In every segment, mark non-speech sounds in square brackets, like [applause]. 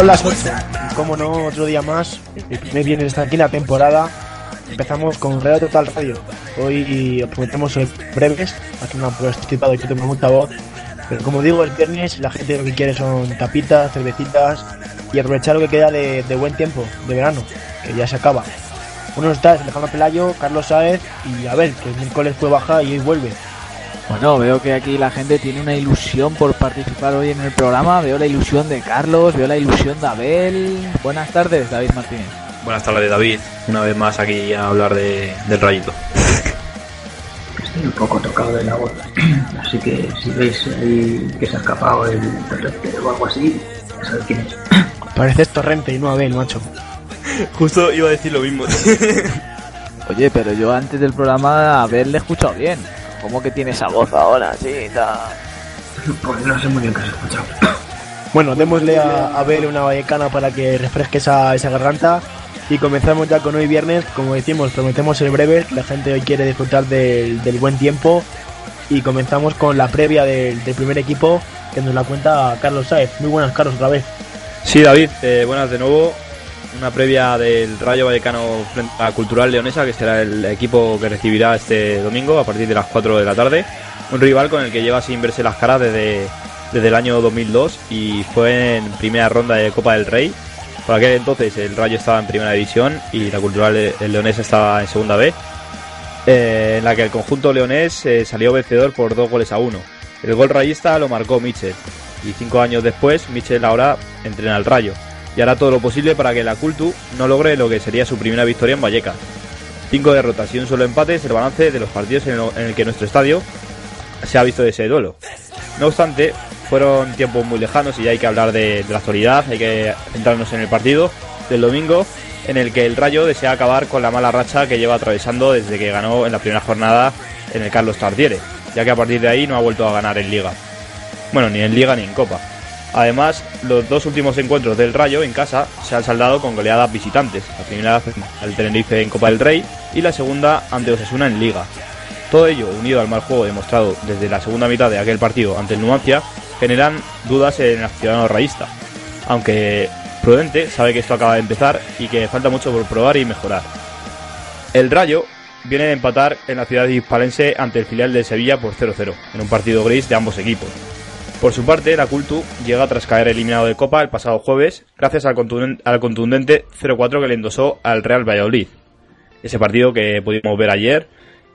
Son las 8. Y como no, otro día más. El primer viernes está aquí la temporada. Empezamos con Real Total Radio. Hoy os prometemos breves. Aquí no han y que tengo mucha voz. Pero como digo, el viernes la gente lo que quiere son tapitas, cervecitas y aprovechar lo que queda de, buen tiempo, de verano, que ya se acaba. Uno está Alejandro Pelayo, Carlos Sáez y a ver, que el miércoles fue baja y hoy vuelve. Bueno, veo que aquí la gente tiene una ilusión por participar hoy en el programa. Veo la ilusión de Carlos, veo la ilusión de Abel. Buenas tardes, David Martínez. Buenas tardes, David. Una vez más aquí a hablar de, del rayito. Estoy un poco tocado de la voz, [clears throat] así que si veis ahí que se ha escapado el torrente o algo así, ya sabéis quién es. [clears throat] Pareces Torrente y no Abel, macho. [laughs] Justo iba a decir lo mismo. [laughs] Oye, pero yo antes del programa a Abel le he escuchado bien. ¿Cómo que tiene esa voz ahora? Sí, está... Pues no sé muy bien qué se ha escuchado. Bueno, démosle a Abel una vallecana para que refresque esa, esa garganta. Y comenzamos ya con hoy viernes. Como decimos, prometemos ser breves. La gente hoy quiere disfrutar del, del buen tiempo. Y comenzamos con la previa del, del primer equipo que nos la cuenta Carlos Saez. Muy buenas, Carlos, otra vez. Sí, David, eh, buenas de nuevo. Una previa del Rayo Vallecano frente a Cultural Leonesa, que será el equipo que recibirá este domingo a partir de las 4 de la tarde. Un rival con el que lleva sin verse las caras desde, desde el año 2002 y fue en primera ronda de Copa del Rey. Por aquel entonces el Rayo estaba en primera división y la Cultural Leonesa estaba en segunda B, eh, en la que el conjunto leonés eh, salió vencedor por dos goles a uno. El gol rayista lo marcó Michel y cinco años después Michel ahora entrena al Rayo y hará todo lo posible para que la Cultu no logre lo que sería su primera victoria en Vallecas. Cinco derrotas y un solo empate es el balance de los partidos en, el que nuestro estadio se ha visto de ese duelo. No obstante, fueron tiempos muy lejanos y ya hay que hablar de, de la actualidad, hay que centrarnos en el partido del domingo en el que el Rayo desea acabar con la mala racha que lleva atravesando desde que ganó en la primera jornada en el Carlos Tartiere, ya que a partir de ahí no ha vuelto a ganar en Liga. Bueno, ni en Liga ni en Copa. Además, los dos últimos encuentros del Rayo en casa se han saldado con goleadas visitantes. La primera al Tenerife en Copa del Rey y la segunda ante Osasuna en Liga. Todo ello, unido al mal juego demostrado desde la segunda mitad de aquel partido ante el Numancia, generan dudas en el ciudadano rayista. Aunque Prudente sabe que esto acaba de empezar y que falta mucho por probar y mejorar. El Rayo viene de empatar en la ciudad hispalense ante el filial de Sevilla por 0-0, en un partido gris de ambos equipos. Por su parte, la Cultu llega tras caer eliminado de Copa el pasado jueves, gracias al contundente, al contundente 0-4 que le endosó al Real Valladolid. Ese partido que pudimos ver ayer,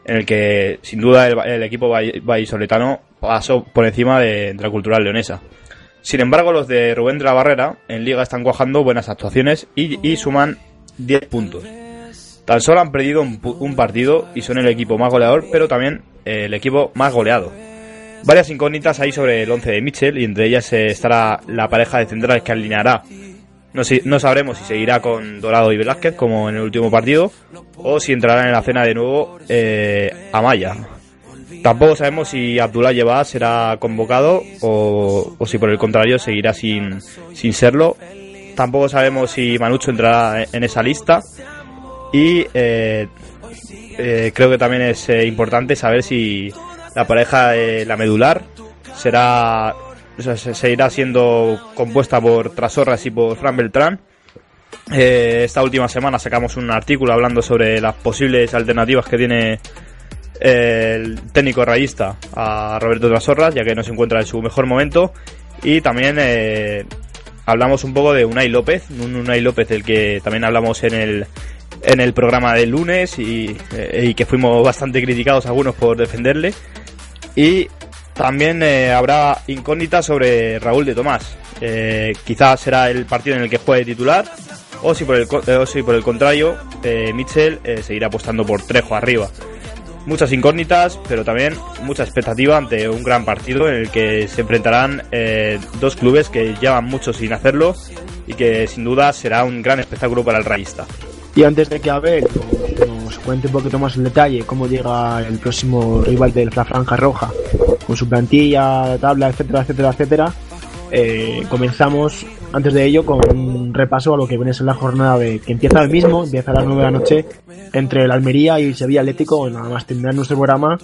en el que sin duda el, equipo vallisoletano pasó por encima de, la cultural leonesa. Sin embargo, los de Rubén de la Barrera en Liga están cuajando buenas actuaciones y, suman 10 puntos. Tan solo han perdido un partido y son el equipo más goleador, pero también eh, el equipo más goleado. Varias incógnitas hay sobre el 11 de Mitchell y entre ellas eh, estará la pareja de centrales que alineará. No, si- no sabremos si seguirá con Dorado y Velázquez como en el último partido o si entrarán en la cena de nuevo eh, Amaya. Tampoco sabemos si Abdullah Yeba será convocado o, si por el contrario seguirá sin, sin serlo. Tampoco sabemos si Manucho entrará en esa lista. Y eh, eh, creo que también es importante saber si la pareja, eh, la medular, será se, seguirá siendo compuesta por Trasorras y por Fran Beltrán. Eh, esta última semana sacamos un artículo hablando sobre las posibles alternativas que tiene eh, el técnico rayista a Roberto Trasorras, ya que no se encuentra en su mejor momento. Y también eh, hablamos un poco de Unai López, un Unai López del que también hablamos en el, en el programa del lunes y que fuimos bastante criticados algunos por defenderle. Y también eh, habrá incógnitas sobre Raúl de Tomás. Eh, quizás será el partido en el que juegue titular. O si por el, eh, o si por el contrario, eh, Mitchell eh, seguirá apostando por Trejo arriba. Muchas incógnitas, pero también mucha expectativa ante un gran partido en el que se enfrentarán eh, dos clubes que llevan mucho sin hacerlo y que sin duda será un gran espectáculo para el rayista. Y antes de que Abel nos cuente un poquito más en detalle cómo llega el próximo rival de la Franja Roja, con su plantilla, tabla, etcétera, etcétera, etcétera, eh, comenzamos antes de ello con un repaso a lo que viene a ser la jornada de que empieza el mismo, empieza a las 9 de la noche entre el Almería y el Sevilla Atlético, nada más terminar nuestro programa,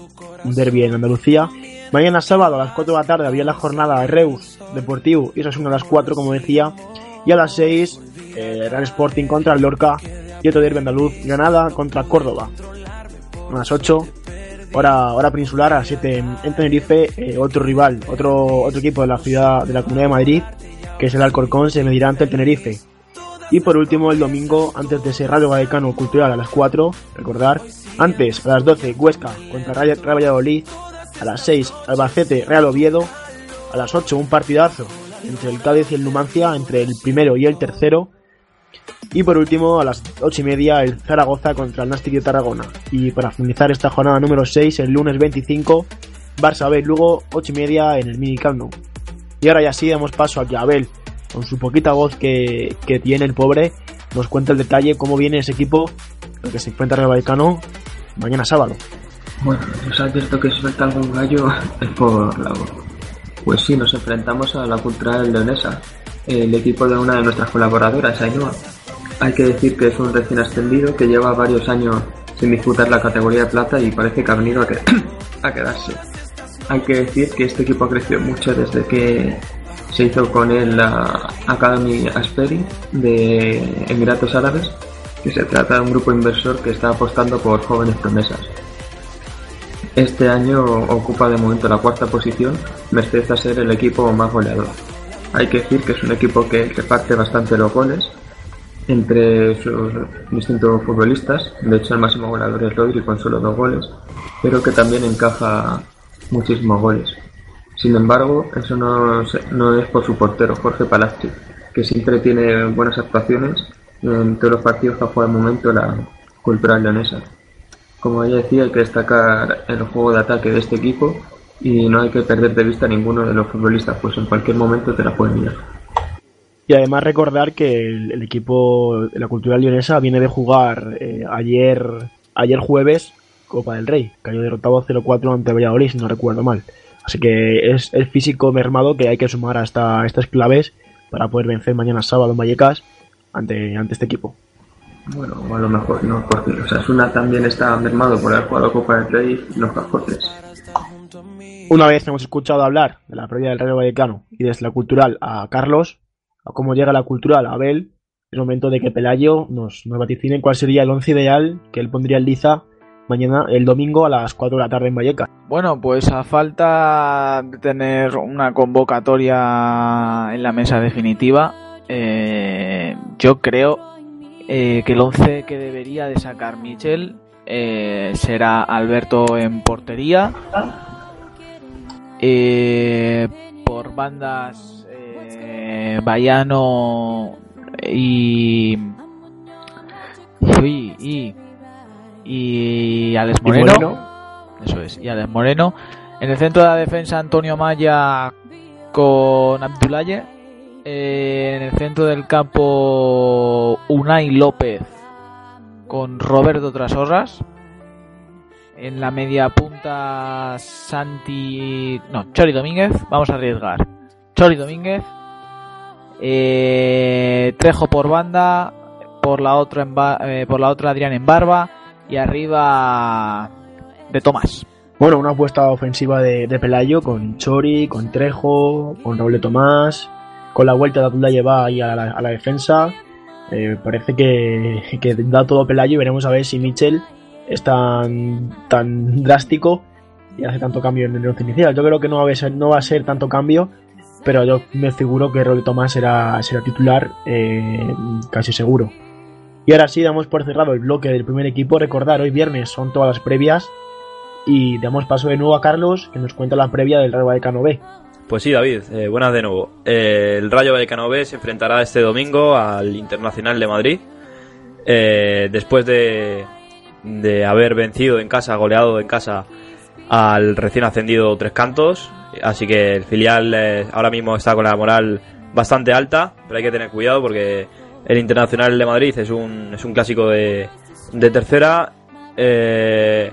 un derby en Andalucía. Mañana sábado a las 4 de la tarde había la jornada de Reus Deportivo y eso es una a las 4 como decía Y a las 6, eh, Real Sporting contra el Lorca y otro derbi andaluz, Granada contra Córdoba. A las 8, hora, hora a las 7 en Tenerife, eh, otro rival, otro, otro equipo de la ciudad de la Comunidad de Madrid, que es el Alcorcón, se medirá ante el Tenerife. Y por último, el domingo, antes de ese Radio Vallecano Cultural a las 4, recordar, antes a las 12, Huesca contra Real Valladolid, a las 6, Albacete Real Oviedo, a las 8, un partidazo entre el Cádiz y el Numancia, entre el primero y el tercero, y por último, a las 8 y media, el Zaragoza contra el Nastic de Tarragona. Y para finalizar esta jornada número 6, el lunes 25, Barça B, luego 8 y media en el Mini Y ahora ya sí, damos paso a que Abel, con su poquita voz que, que tiene el pobre, nos cuenta el detalle cómo viene ese equipo que se encuentra en el Vallecano mañana sábado. Bueno, os advierto que suelta algún gallo [laughs] es por la voz. Pues sí, nos enfrentamos a la Cultural Leonesa, el equipo de una de nuestras colaboradoras, Ainhoa. Hay que decir que es un recién ascendido que lleva varios años sin disputar la categoría de plata y parece que ha venido [clears throat] a, quedarse. Hay que decir que este equipo ha crecido mucho desde que se hizo con él la Academy Asperi de Emiratos Árabes, que se trata de un grupo inversor que está apostando por jóvenes promesas. Este año ocupa de momento la cuarta posición, merced a ser el equipo más goleador. Hay que decir que es un equipo que reparte bastante los goles entre sus distintos futbolistas, de hecho el máximo goleador es Rodri con solo dos goles, pero que también encaja muchísimos goles. Sin embargo, eso no, no es por su portero, Jorge Palazzi, que siempre tiene buenas actuaciones en todos los partidos que ha jugado al momento la cultural leonesa. Como ya decía, hay que destacar el juego de ataque de este equipo y no hay que perder de vista a ninguno de los futbolistas, pues en cualquier momento te la pueden mirar. Y además recordar que el, equipo de la cultural leonesa viene de jugar eh, ayer, ayer jueves Copa del Rey, cayó derrotado 0-4 ante Valladolid, si no recuerdo mal. Así que es el físico mermado que hay que sumar hasta estas claves para poder vencer mañana sábado en Vallecas ante, ante este equipo. Bueno, a lo mejor no, porque o sea, Suna también está mermado por haber jugado Copa del Rey y los cajotes. Una vez hemos escuchado hablar de la previa del Rayo Vallecano y desde la cultural a Carlos, a cómo llega la cultural a Abel, es momento de que Pelayo nos, nos vaticine cuál sería el once ideal que él pondría en liza mañana, el domingo a las 4 de la tarde en Vallecas. Bueno, pues a falta de tener una convocatoria en la mesa definitiva, eh, yo creo eh, que el 11 que debería de sacar Michel eh, será Alberto en portería. por bandas Bayano y, y, y y Alex Moreno. Eso es, y Alex Moreno. En el centro de la defensa Antonio Maya con Abdulaye. Eh, en el centro del campo Unai López con Roberto Trasorras. En la media punta Santi... No, Chori Domínguez. Vamos a arriesgar. Chori Domínguez. Eh, Trejo por banda. Por la otra, eh, por la otra Adrián en barba y arriba de Tomás. Bueno, una apuesta ofensiva de, Pelayo con Chori, con Trejo, con Raúl de Tomás, con la vuelta de Abdullah lleva ahí a la, defensa. Eh, parece que, da todo Pelayo y veremos a ver si Mitchell es tan, tan drástico y hace tanto cambio en el once inicial. Yo creo que no va a ser, no va a ser tanto cambio, pero yo me figuro que de Tomás será, será titular eh, casi seguro. Y ahora sí, damos por cerrado el bloque del primer equipo. Recordar, hoy viernes son todas las previas. Y damos paso de nuevo a Carlos, que nos cuenta la previa del Rayo Vallecano B. Pues sí, David, eh, buenas de nuevo. Eh, el Rayo Vallecano B se enfrentará este domingo al Internacional de Madrid. Después de, de haber vencido en casa, goleado en casa al recién ascendido Tres Cantos. Así que el filial ahora mismo está con la moral bastante alta, pero hay que tener cuidado porque el Internacional de Madrid es un, es un clásico de, de tercera. Eh,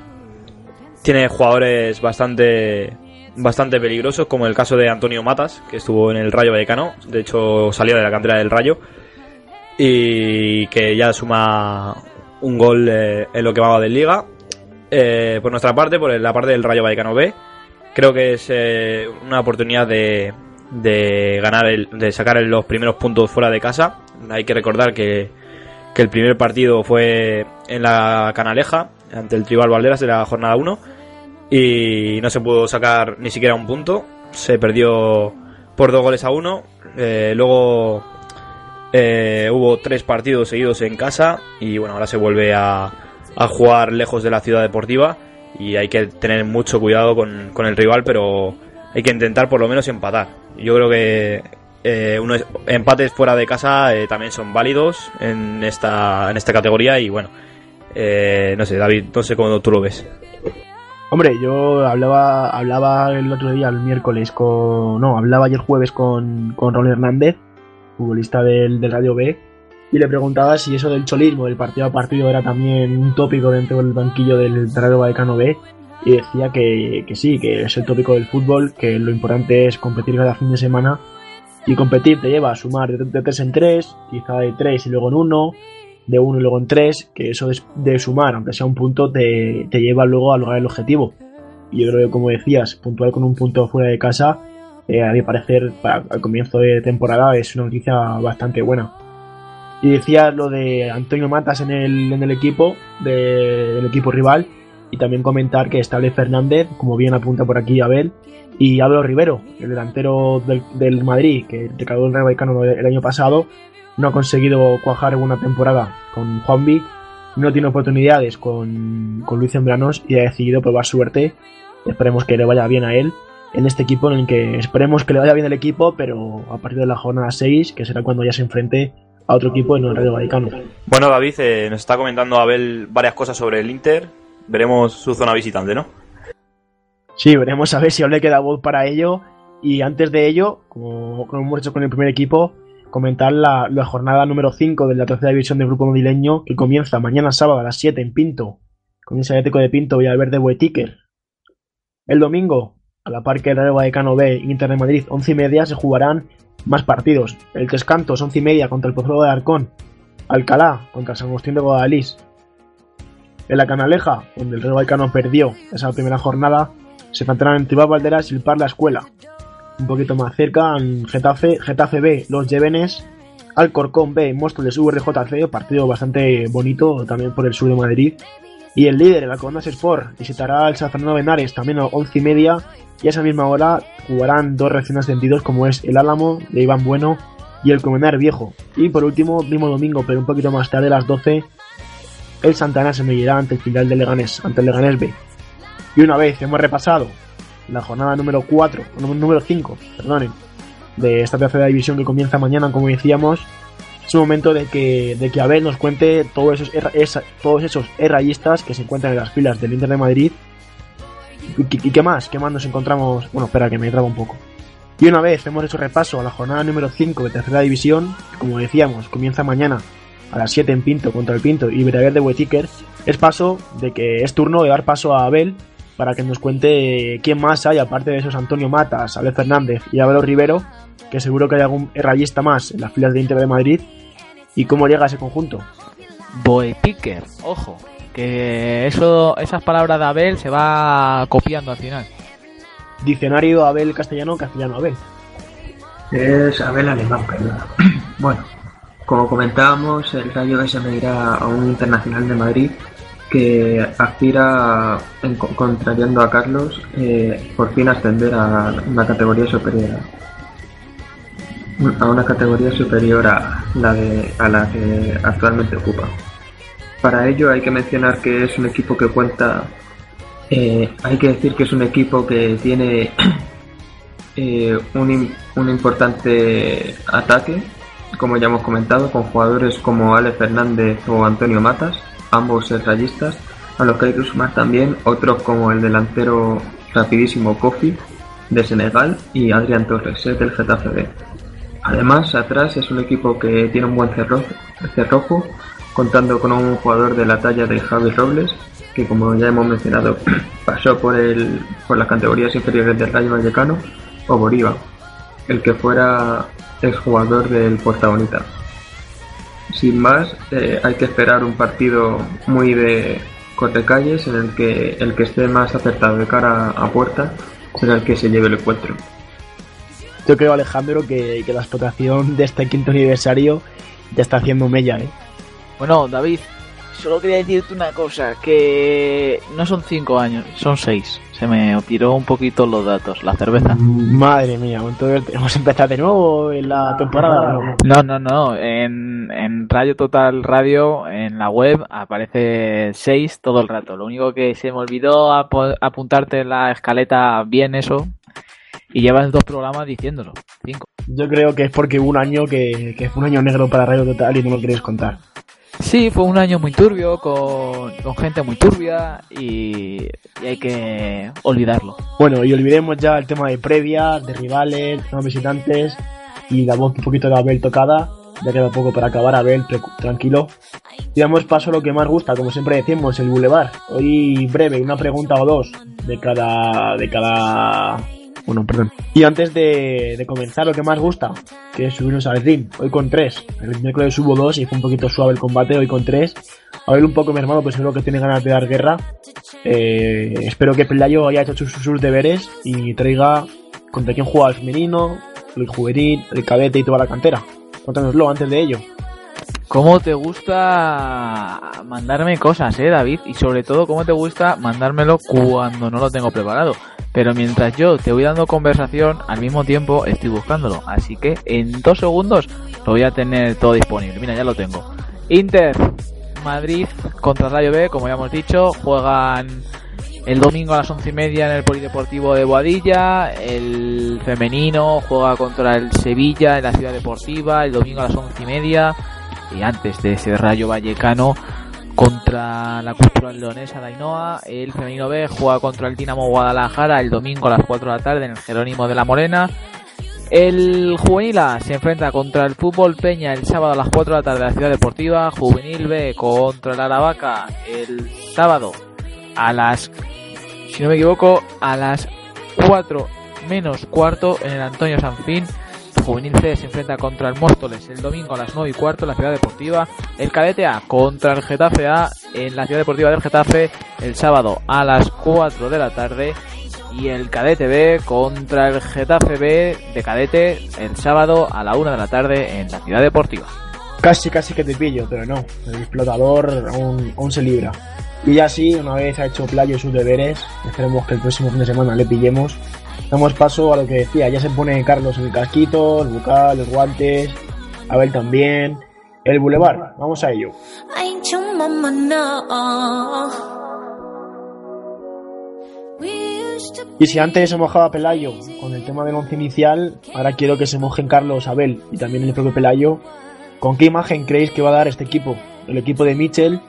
tiene jugadores bastante bastante peligrosos, como el caso de Antonio Matas, que estuvo en el Rayo Vallecano, de hecho salió de la cantera del Rayo, y que ya suma un gol eh, en lo que va de liga. Eh, por nuestra parte, por la parte del Rayo Vallecano B, creo que es una oportunidad de, de ganar el, de sacar los primeros puntos fuera de casa. Hay que recordar que, que el primer partido fue en la Canaleja ante el Tribal Valderas de la jornada 1 y no se pudo sacar ni siquiera un punto. Se perdió por dos goles a uno. Eh, luego eh, hubo tres partidos seguidos en casa y bueno, ahora se vuelve a, a, jugar lejos de la ciudad deportiva y hay que tener mucho cuidado con, con el rival, pero hay que intentar por lo menos empatar. Yo creo que eh, unos empates fuera de casa eh, también son válidos en esta, en esta categoría y bueno, eh, no sé, David, no sé cómo tú lo ves. Hombre, yo hablaba, hablaba el otro día, el miércoles, con. No, hablaba ayer jueves con, con Hernández, futbolista del, del Radio B, y le preguntaba si eso del cholismo, del partido a partido, era también un tópico dentro del banquillo del Radio Vallecano B, y decía que, que sí, que es el tópico del fútbol, que lo importante es competir cada fin de semana, y competir te lleva a sumar de, de 3 en 3, quizá de 3 y luego en 1, de 1 y luego en 3, que eso de, de, sumar, aunque sea un punto, te, te lleva luego a lograr el objetivo. Y yo creo que, como decías, puntuar con un punto fuera de casa, eh, a mi parecer, para, al comienzo de temporada, es una noticia bastante buena. Y decía lo de Antonio Matas en el, en el equipo, de, del equipo rival, y también comentar que está Fernández, como bien apunta por aquí Abel, y Álvaro Rivero, el delantero del, del Madrid, que recaló el Real Vallecano el año pasado, no ha conseguido cuajar una temporada con Juanvi, no tiene oportunidades con, con Luis Zembranos y ha decidido probar suerte. Esperemos que le vaya bien a él en este equipo en el que esperemos que le vaya bien el equipo, pero a partir de la jornada 6, que será cuando ya se enfrente a otro equipo en el Radio Vallecano. Bueno, David, eh, nos está comentando Abel varias cosas sobre el Inter. Veremos su zona visitante, ¿no? Sí, veremos a ver si aún le queda voz para ello. Y antes de ello, como, como hemos hecho con el primer equipo, comentar la, la, jornada número 5 de la tercera división del grupo madrileño que comienza mañana sábado a las 7 en Pinto, con ese Atlético de Pinto Villaverde Buetiker. El domingo, a la par que el Real Vallecano B Inter de Madrid, 11 y media, se jugarán más partidos. El Tres Cantos, 11 y media contra el Pozuelo de Arcón. Alcalá contra San Agustín de Guadalís. En la Canaleja, donde el Real Vallecano perdió esa primera jornada, se enfrentarán entre Tribal Valderas y el Par La Escuela, un poquito más cerca, en Getafe, Getafe B, Los Llevenes, Alcorcón B, Móstoles URJC, partido bastante bonito también por el sur de Madrid. Y el líder, el Alcobendas Sport, visitará el San Fernando Benares también a 11 y media. Y a esa misma hora jugarán dos recién ascendidos como es el Álamo de Iván Bueno y el Comenar Viejo. Y por último, mismo domingo, pero un poquito más tarde, a las 12, el Santana se medirá ante el final del Leganés, ante el Leganés B. Y una vez hemos repasado la jornada número 4, número 5, perdonen, de esta tercera división que comienza mañana, como decíamos, es un momento de que, de que Abel nos cuente todos esos, todos esos errayistas que se encuentran en las filas del Inter de Madrid. ¿Y, y, qué más? ¿Qué más nos encontramos? Bueno, espera, que me traba un poco. Y una vez hemos hecho repaso a la jornada número 5 de tercera división, como decíamos, comienza mañana a las 7 en Pinto contra el Pinto y Veraguer de Huetiker, es paso de que es turno de dar paso a Abel para que nos cuente quién más hay, aparte de esos Antonio Matas, Abel Fernández y Abel Rivero, que seguro que hay algún rayista más en las filas de Inter de Madrid, y cómo llega a ese conjunto. Boetiker, ojo, que eso, esas palabras de Abel se va copiando al final. Diccionario Abel castellano, castellano Abel. Es Abel alemán, perdón. [clears throat] bueno, como comentábamos, el Rayo se medirá a un internacional de Madrid que aspira, en, contrariando a Carlos, eh, por fin ascender a una categoría superior a una categoría superior a la, de, a la que actualmente ocupa. Para ello hay que mencionar que es un equipo que cuenta, eh, hay que decir que es un equipo que tiene [clears throat] eh, un, un importante ataque, como ya hemos comentado, con jugadores como Ale Fernández o Antonio Matas, ambos rayistas, a los que hay que sumar también otros como el delantero rapidísimo Kofi de Senegal y Adrián Torres del Getafe. Además, atrás es un equipo que tiene un buen cerrojo, contando con un jugador de la talla de Javi Robles, que como ya hemos mencionado [clears throat] pasó por, el, por las categorías inferiores del Rayo Vallecano, o Boriva, el que fuera exjugador del Puerta Bonita sin más, eh, hay que esperar un partido muy de cortecalles en el que el que esté más acertado de cara a puerta será el que se lleve el encuentro. Yo creo, Alejandro, que, que la explotación de este quinto aniversario ya está haciendo mella, ¿eh? Bueno, David, solo quería decirte una cosa, que no son cinco años, son seis. Se me tiró un poquito los datos, la cerveza. Madre mía, entonces tenemos que empezar de nuevo en la temporada. No, no, no, en, en Radio Total Radio, en la web, aparece seis todo el rato. Lo único que se me olvidó apuntarte en la escaleta bien eso, y llevas dos programas diciéndolo, cinco. Yo creo que es porque hubo un año que, que fue un año negro para Radio Total y no lo queréis contar. Sí, fue un año muy turbio, con, con gente muy turbia y, y, hay que olvidarlo. Bueno, y olvidemos ya el tema de previa, de rivales, de visitantes y la voz un poquito de Abel tocada. Ya queda poco para acabar, Abel, tranquilo. Y damos paso a lo que más gusta, como siempre decimos, el Boulevard. Hoy breve, una pregunta o dos de cada, de cada bueno, perdón. Y antes de, comenzar, lo que más gusta, que es subirnos al ring. Hoy con tres. El miércoles subo dos y fue un poquito suave el combate. Hoy con tres. A ver un poco mi hermano, pues seguro que tiene ganas de dar guerra. Eh, espero que Pelayo haya hecho sus, sus, deberes y traiga contra quién juega el femenino, el juvenil, el cadete y toda la cantera. Cuéntanoslo antes de ello. ¿Cómo te gusta mandarme cosas, eh, David? Y sobre todo, ¿cómo te gusta mandármelo cuando no lo tengo preparado? Pero mientras yo te voy dando conversación, al mismo tiempo estoy buscándolo. Así que en dos segundos lo voy a tener todo disponible. Mira, ya lo tengo. Inter, Madrid contra Rayo B, como ya hemos dicho, juegan el domingo a las once y media en el Polideportivo de Boadilla. El femenino juega contra el Sevilla en la Ciudad Deportiva el domingo a las once y media y antes de ese Rayo Vallecano contra la Cultural Leonesa Dainoa, el femenino B juega contra el Dinamo Guadalajara el domingo a las 4 de la tarde en el Jerónimo de la Morena. El Juvenil A se enfrenta contra el Fútbol Peña el sábado a las 4 de la tarde en la Ciudad Deportiva. Juvenil B contra el Aravaca el sábado a las, si no me equivoco, a las 4 menos cuarto en el Antonio Sanfín. Juvenil C se enfrenta contra el Móstoles el domingo a las 9 y cuarto en la Ciudad Deportiva. El Cadete A contra el Getafe A en la Ciudad Deportiva del Getafe el sábado a las 4 de la tarde. Y el Cadete B contra el Getafe B de Cadete el sábado a la 1 de la tarde en la Ciudad Deportiva. Casi, casi que te pillo, pero no. El explotador aún, aún se libra. Y ya sí, una vez ha hecho Playo sus deberes, esperemos que el próximo fin de semana le pillemos Damos paso a lo que decía, ya se pone Carlos en el casquito, el bucal, los guantes, Abel también, el bulevar, vamos a ello. Y si antes se mojaba Pelayo con el tema del once inicial, ahora quiero que se mojen Carlos, Abel y también el propio Pelayo. ¿Con qué imagen creéis que va a dar este equipo? El equipo de Mitchell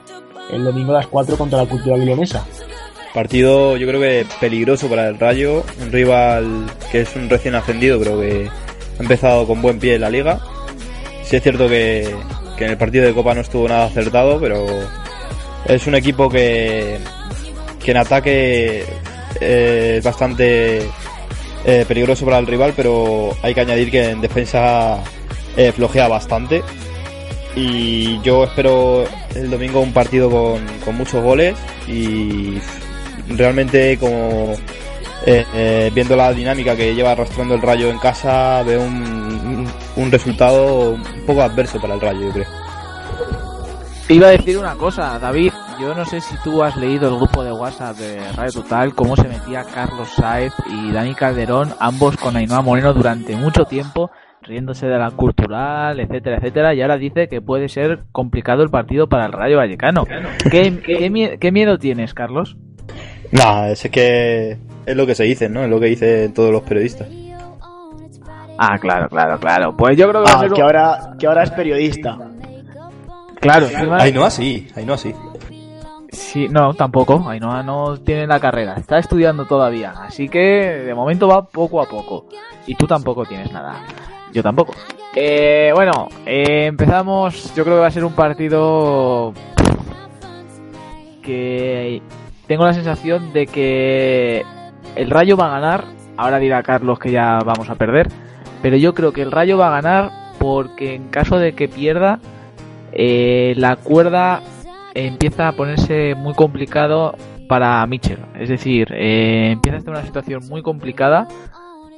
el domingo a las 4 contra la cultura leonesa. Partido yo creo que peligroso para el Rayo, un rival que es un recién ascendido, creo que ha empezado con buen pie en la liga. Sí es cierto que, en el partido de Copa no estuvo nada acertado, pero es un equipo que, que en ataque eh, es bastante eh, peligroso para el rival, pero hay que añadir que en defensa eh, flojea bastante. Y yo espero el domingo un partido con, con muchos goles y realmente como eh, eh, viendo la dinámica que lleva arrastrando el Rayo en casa, veo un, un, resultado un poco adverso para el Rayo, yo creo. Iba a decir una cosa, David. Yo no sé si tú has leído el grupo de WhatsApp de Radio Total, cómo se metía Carlos Saez y Dani Calderón, ambos con Ainhoa Moreno durante mucho tiempo, riéndose de la cultural, etcétera, etcétera, y ahora dice que puede ser complicado el partido para el Rayo Vallecano. ¿Qué, qué, qué miedo tienes, Carlos? No, es que es lo que se dice, ¿no? Es lo que dicen todos los periodistas. Ah, claro, claro, claro. Pues yo creo que, ah, que ahora que ahora es periodista. Claro, Ahí no así, ahí no así. Sí, no, tampoco. Ainhoa no tiene la carrera. Está estudiando todavía. Así que de momento va poco a poco. Y tú tampoco tienes nada. Yo tampoco. Eh, bueno, eh, empezamos. Yo creo que va a ser un partido que tengo la sensación de que el Rayo va a ganar. Ahora dirá Carlos que ya vamos a perder. Pero yo creo que el Rayo va a ganar porque en caso de que pierda, eh, la cuerda empieza a ponerse muy complicado para Mitchell. Es decir, eh, empieza a estar una situación muy complicada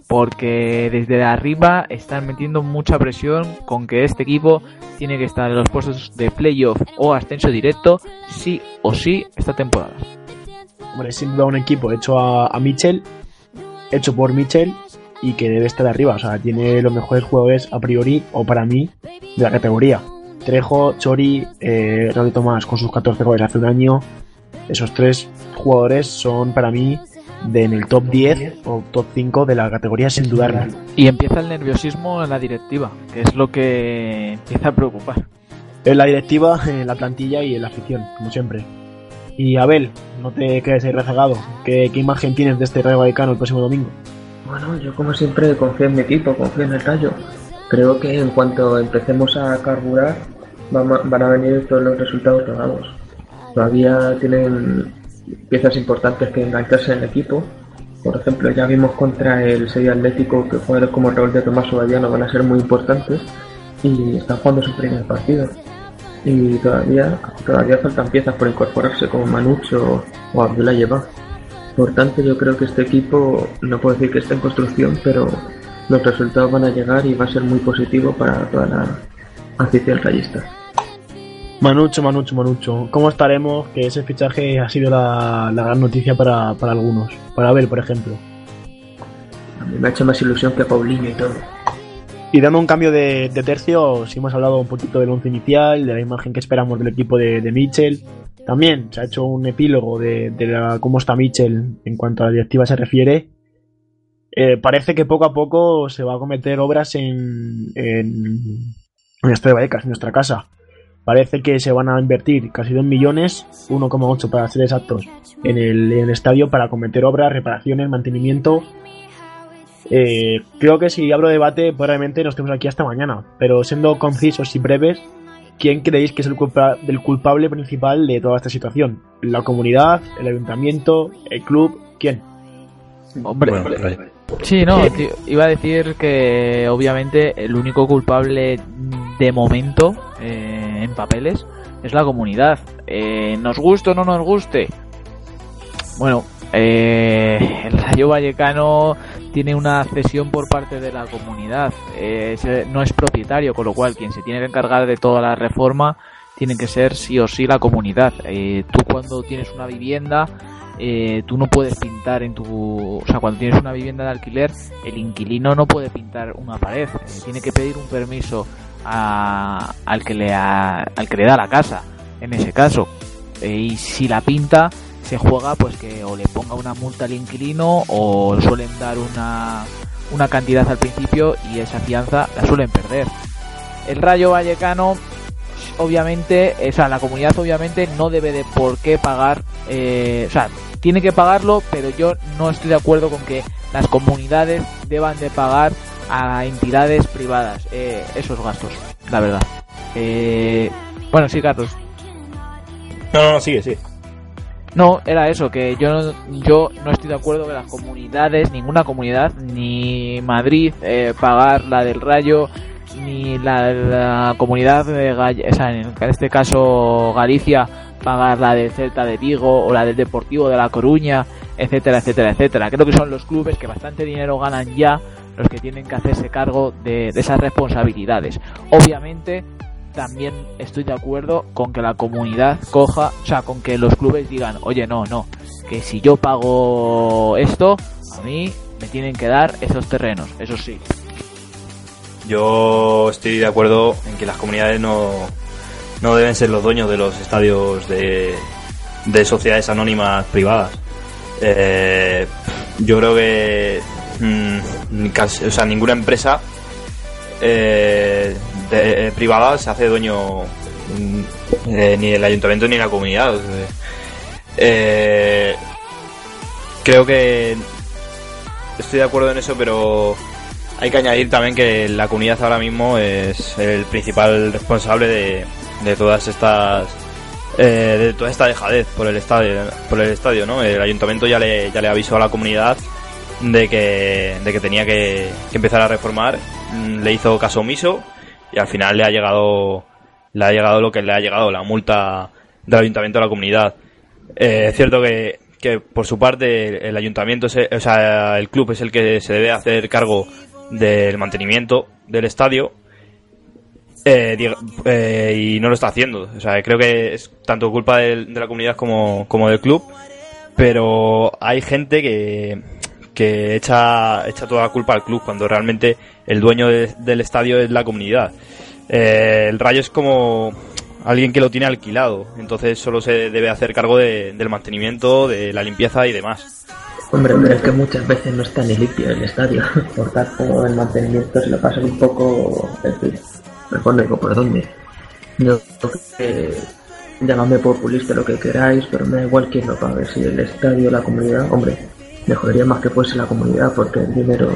porque desde arriba están metiendo mucha presión con que este equipo tiene que estar en los puestos de playoff o ascenso directo sí o sí esta temporada. Hombre, sin duda un equipo hecho a, a Mitchell, hecho por Mitchell y que debe estar arriba. O sea, tiene los mejores jugadores a priori o para mí de la categoría. Trejo, Chori, eh, Raúl Tomás con sus 14 goles hace un año. Esos tres jugadores son para mí de en el top 10 o top 5 de la categoría sin dudarlo. Y empieza el nerviosismo en la directiva, que es lo que empieza a preocupar. En la directiva, en la plantilla y en la afición, como siempre. Y Abel, no te quedes ahí rezagado. ¿Qué, imagen tienes de este Rayo Vallecano el próximo domingo? Bueno, yo como siempre confío en mi equipo, confío en el Rayo. Creo que en cuanto empecemos a carburar van a, venir todos los resultados rodados. Todavía tienen piezas importantes que engancharse en el equipo. Por ejemplo, ya vimos contra el Sevilla Atlético que jugadores como Raúl de Tomás Obadiano van a ser muy importantes y están jugando su primer partido. Y todavía, todavía faltan piezas por incorporarse como Manucho o Abdullah Lleva. Por tanto, yo creo que este equipo no puedo decir que esté en construcción, pero los resultados van a llegar y va a ser muy positivo para toda la afición rayista. Manucho, Manucho, Manucho. ¿Cómo estaremos? Que ese fichaje ha sido la, la gran noticia para, para algunos. Para Abel, por ejemplo. A mí me ha hecho más ilusión que a Paulinho y todo. Y dando un cambio de, de tercio, sí hemos hablado un poquito del once inicial, de la imagen que esperamos del equipo de, de Mitchell. También se ha hecho un epílogo de, de cómo está Mitchell en cuanto a la directiva se refiere. Eh, parece que poco a poco se va a cometer obras en, en, en Estadio Vallecas, en nuestra casa. Parece que se van a invertir casi 2 millones, 1,8 para ser exactos, en el estadio para cometer obras, reparaciones, mantenimiento. Eh, creo que si abro debate, probablemente nos estemos aquí hasta mañana. Pero siendo concisos y breves, ¿quién creéis que es el, culpa- el culpable principal de toda esta situación? ¿La comunidad? ¿El ayuntamiento? ¿El club? ¿Quién? Hombre, Bueno, Rayo. Sí, no, tío, iba a decir que obviamente el único culpable de momento eh, en papeles es la comunidad. Eh, nos guste o no nos guste. Bueno, eh, el Rayo Vallecano tiene una cesión por parte de la comunidad. Eh, no es propietario, con lo cual quien se tiene que encargar de toda la reforma tiene que ser sí o sí la comunidad. Eh, tú cuando tienes una vivienda eh, tú no puedes pintar en tu... O sea, cuando tienes una vivienda de alquiler, el inquilino no puede pintar una pared. eh, tiene que pedir un permiso a- al, que le ha- al que le da la casa, en ese caso. Eh, y si la pinta, se juega pues que o le ponga una multa al inquilino o suelen dar una, una cantidad al principio y esa fianza la suelen perder. El Rayo Vallecano obviamente, o sea, la comunidad obviamente no debe de por qué pagar, eh, o sea, tiene que pagarlo, pero yo no estoy de acuerdo con que las comunidades deban de pagar a entidades privadas eh, esos gastos, la verdad. Eh, bueno, sí, Carlos. No, no, sigue, sigue. No, era eso, que yo yo no estoy de acuerdo que las comunidades, ninguna comunidad, ni Madrid eh, pagar la del Rayo, ni la, la comunidad de Gall- o sea, en este caso Galicia pagar la del Celta de Vigo o la del Deportivo de La Coruña, etcétera, etcétera, etcétera. Creo que son los clubes que bastante dinero ganan ya los que tienen que hacerse cargo de, de esas responsabilidades. Obviamente también estoy de acuerdo con que la comunidad coja, o sea, con que los clubes digan, oye, no, no, que si yo pago esto, a mí me tienen que dar esos terrenos, eso sí. Yo estoy de acuerdo en que las comunidades no, no deben ser los dueños de los estadios de, de sociedades anónimas privadas. Eh, yo creo que mm, o sea, ninguna empresa eh, eh, privada se hace dueño mm, eh, ni el ayuntamiento ni la comunidad. Eh, creo que estoy de acuerdo en eso, pero hay que añadir también que la comunidad ahora mismo es el principal responsable de, de todas estas eh, de toda esta dejadez por el estadio por el estadio no el ayuntamiento ya le ya le avisó a la comunidad de que de que tenía que, que empezar a reformar Mm, le hizo caso omiso y al final le ha llegado le ha llegado lo que le ha llegado la multa del ayuntamiento a la comunidad Eh, es cierto que, que por su parte el ayuntamiento, o sea, el club es el que se debe hacer cargo del mantenimiento del estadio eh, eh, y no lo está haciendo. O sea, creo que es tanto culpa de, la comunidad como, como, del club, pero hay gente que, que echa, echa toda la culpa al club cuando realmente el dueño del estadio es la comunidad. Eh, el Rayo es como alguien que lo tiene alquilado, entonces solo se debe hacer cargo del mantenimiento, de la limpieza y demás. Hombre, pero es que muchas veces no está ni limpio el estadio, [laughs] por tanto el mantenimiento se lo pasa un poco, mejor por dónde. Yo creo que llamadme populista lo que queráis, pero me da igual quién lo pague, si el estadio, la comunidad, hombre, mejoraría más que fuese la comunidad porque el dinero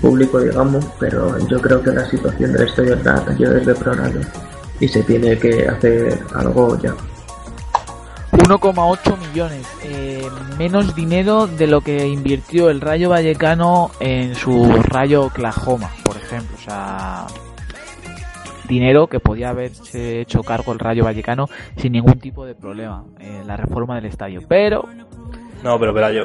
público digamos, pero yo creo que la situación del estadio es deplorable y se tiene que hacer algo ya. 1,8 millones, eh, menos dinero de lo que invirtió el Rayo Vallecano en su Rayo Oklahoma, por ejemplo. O sea, dinero que podía haberse hecho cargo el Rayo Vallecano sin ningún tipo de problema en la reforma del estadio. Pero no, pero pero yo,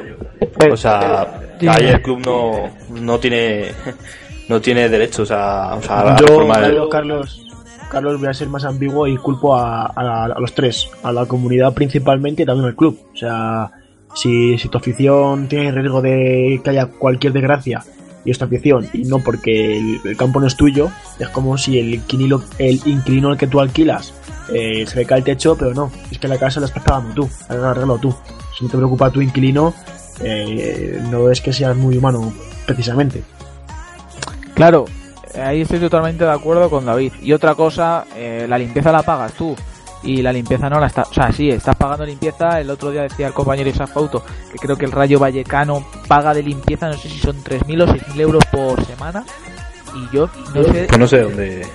o sea, ahí el club no, no tiene [laughs] no tiene derechos a, o sea, yo, Carlos, Carlos, voy a ser más ambiguo y culpo a, los tres, a la comunidad principalmente y también al club. O sea, si, si tu afición tiene riesgo de que haya cualquier desgracia y esta afición, y no porque el, campo no es tuyo, es como si el inquilino, el inquilino al que tú alquilas eh, se le cae el techo, pero no, es que la casa la estás pagando tú, arreglo tú. Si no te preocupa tu inquilino, eh, no es que seas muy humano, precisamente. Claro, ahí estoy totalmente de acuerdo con David. Y otra cosa, eh, la limpieza la pagas tú y la limpieza no la está, o sea, sí, estás pagando limpieza. El otro día decía el compañero Isaac Fauto que creo que el Rayo Vallecano paga de limpieza, no sé si son 3.000 o 6.000 euros por semana. Y yo no sé. Pues no sé dónde.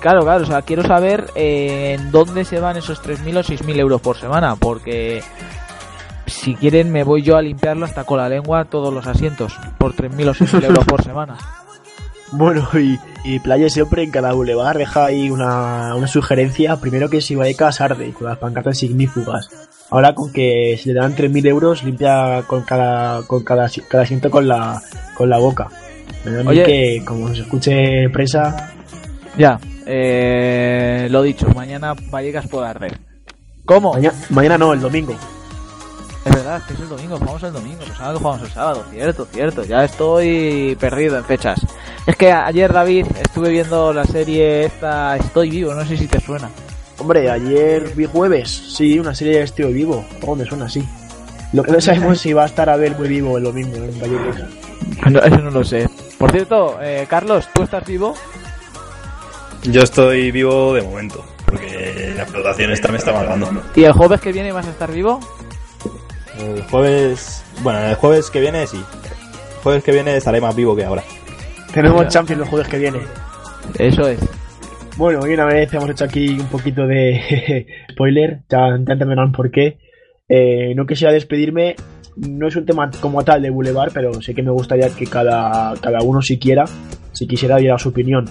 Claro, claro, o sea, quiero saber eh, en dónde se van esos 3.000 o 6.000 euros por semana, porque si quieren me voy yo a limpiarlo hasta con la lengua todos los asientos por 3.000 o 6.000 euros por semana. [laughs] Bueno, y, y Playa siempre en cada boulevard deja ahí una, una sugerencia. Primero que si Vallecas arde, con las pancartas signífugas. Ahora con que si le dan 3.000 euros limpia con cada, con cada, cada asiento con la, con la boca. Oye, que como se escuche presa... Ya, eh, lo dicho, mañana Vallecas puede arder. ¿Cómo? mañana no, el domingo. Es verdad, que es el domingo, jugamos el domingo, los sábados jugamos el sábado, cierto, cierto, ya estoy perdido en fechas. Es que ayer, David, estuve viendo la serie esta Estoy Vivo, no sé si te suena. Hombre, ayer vi jueves, sí, una serie de Estoy Vivo, ¿cómo me suena así? Lo que no sabemos es si va a estar a ver muy vivo el domingo en Vallecas. No, eso no lo sé. Por cierto, eh, Carlos, ¿tú estás vivo? Yo estoy vivo de momento, porque la explotación esta me está matando. ¿Y el jueves que viene vas a estar vivo? El jueves. Bueno, el jueves que viene sí. El jueves que viene estaré más vivo que ahora. Tenemos Champions el jueves que viene. Eso es. Bueno, y una vez hemos hecho aquí un poquito de [laughs] spoiler, ya, entenderán por qué. Eh, no quisiera despedirme, no es un tema como tal de Boulevard, pero sé que me gustaría que cada, cada uno si quiera, si quisiera, diera su opinión.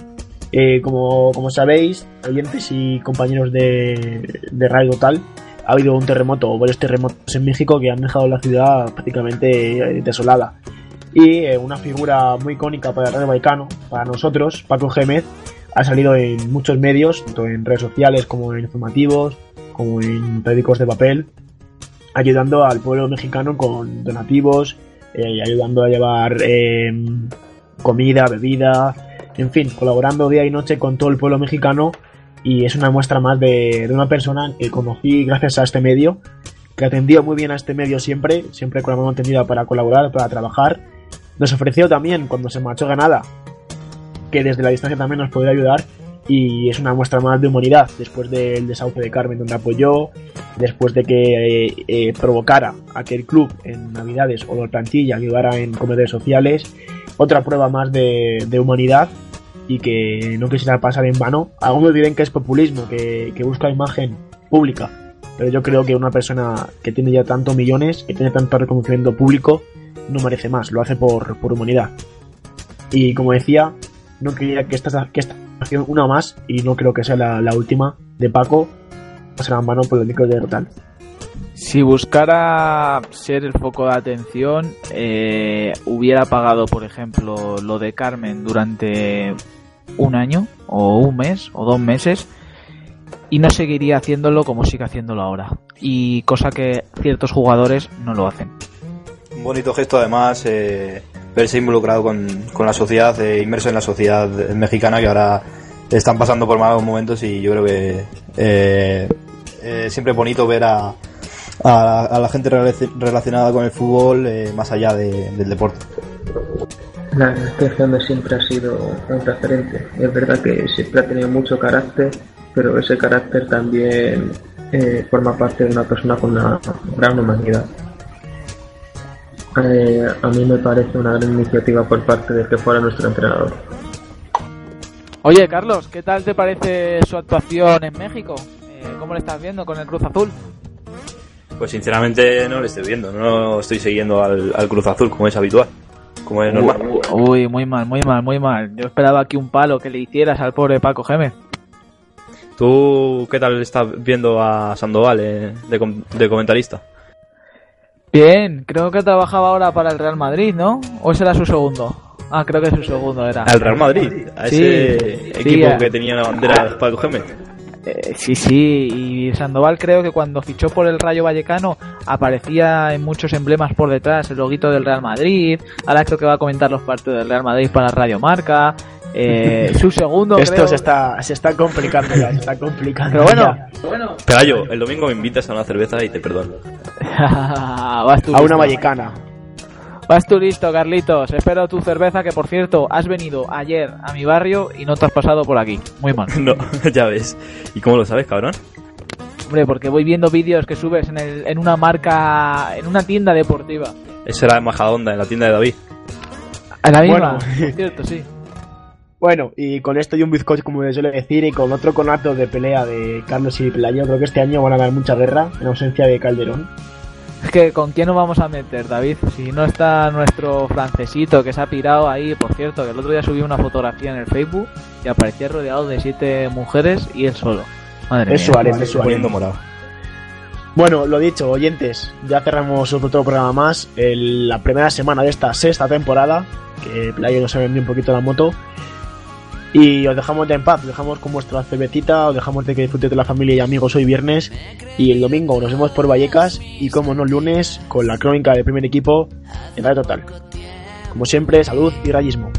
Eh, como, como sabéis, oyentes y compañeros de, de Radio Tal, ha habido un terremoto o varios terremotos en México que han dejado la ciudad prácticamente eh, desolada. Y eh, una figura muy icónica para el Radio Vallecano, para nosotros, Paco Gémez, ha salido en muchos medios, tanto en redes sociales como en informativos, como en periódicos de papel, ayudando al pueblo mexicano con donativos, eh, ayudando a llevar comida, bebida, en fin, colaborando día y noche con todo el pueblo mexicano y es una muestra más de, una persona que conocí gracias a este medio, que atendió muy bien a este medio siempre, siempre con la mano tendida para colaborar, para trabajar. Nos ofreció también, cuando se marchó ganada, que desde la distancia también nos podría ayudar y es una muestra más de humanidad después del desahucio de Carmen donde apoyó, después de que eh, eh, provocara a que el club en Navidades o la plantilla ayudara en comedores sociales, otra prueba más de, de humanidad y que no quisiera pasar en vano. Algunos dirán que es populismo, que, busca imagen pública, pero yo creo que una persona que tiene ya tantos millones, que tiene tanto reconocimiento público, no merece más, lo hace por, por humanidad. Y como decía, no quería que esta, que esta una más, y no creo que sea la, última, de Paco, pasará en vano por el micro de Rotal. Si buscara ser el foco de atención, eh, hubiera pagado, por ejemplo, lo de Carmen durante un año, o un mes, o dos meses, y no seguiría haciéndolo como sigue haciéndolo ahora. Y cosa que ciertos jugadores no lo hacen. Un bonito gesto, además, eh, verse involucrado con, con la sociedad, eh, inmerso en la sociedad mexicana que ahora están pasando por malos momentos y yo creo que eh, eh, siempre es bonito ver a, a, la gente relac- relacionada con el fútbol más allá de- del deporte. La que Jaime siempre ha sido un referente. Es verdad que siempre ha tenido mucho carácter, pero ese carácter también eh, forma parte de una persona con una gran humanidad. Eh, a mí me parece una gran iniciativa por parte de que fuera nuestro entrenador. Oye, Carlos, ¿qué tal te parece su actuación en México? Eh, ¿Cómo le estás viendo con el Cruz Azul? Pues sinceramente no lo estoy viendo, no estoy siguiendo al, al Cruz Azul como es habitual, como es normal. Uy, muy mal, muy mal, muy mal. Yo esperaba aquí un palo que le hicieras al pobre Paco Gémez. ¿Tú qué tal estás viendo a Sandoval eh, de, com- de comentarista? Bien, creo que trabajaba ahora para el Real Madrid, ¿no? ¿O ese era su segundo? Ah, creo que su segundo era. Al Real Madrid, a Sí, ese sí, equipo que tenía la bandera Paco Gémez. Eh, sí, sí, y Sandoval creo que cuando fichó por el Rayo Vallecano aparecía en muchos emblemas por detrás el loguito del Real Madrid. Ahora creo que va a comentar los partidos del Real Madrid para Radio Marca. Eh, su segundo [laughs] Esto creo- se está, se está complicando ya, se está complicando. Pero bueno, bueno. Pelayo, el domingo me invitas a una cerveza y te perdono. [laughs] vas tú A una vallecana. Vas tú listo, Carlitos. Espero tu cerveza que, por cierto, has venido ayer a mi barrio y no te has pasado por aquí. Muy mal. [laughs] No, ya ves. ¿Y cómo lo sabes, cabrón? Hombre, porque voy viendo vídeos que subes en, el, en una marca, en una tienda deportiva. Eso era en Majadahonda, en la tienda de David. A la misma, Bueno. [laughs] por cierto, sí. Bueno, y con esto y un bizcocho, como se suele decir, y con otro conato de pelea de Carlos y Pelayo, creo que este año van a dar mucha guerra en ausencia de Calderón. Es que, ¿con quién nos vamos a meter, David? Si no está nuestro francesito que se ha pirado ahí, por cierto, que el otro día subí una fotografía en el Facebook y aparecía rodeado de siete mujeres y él solo. Madre Es mía. Suárez, Me es estoy Suárez. poniendo morado. Bueno, lo dicho, oyentes, ya cerramos otro programa más, el- la primera semana de esta sexta temporada, que Pelayo nos ha vendido un poquito la moto. Y os dejamos ya en paz, os dejamos con vuestra cervecita, os dejamos de que disfrutéis de la familia y amigos hoy viernes. Y el domingo nos vemos por Vallecas y como no lunes con la crónica del primer equipo en Radio Total. Como siempre, salud y rayismo.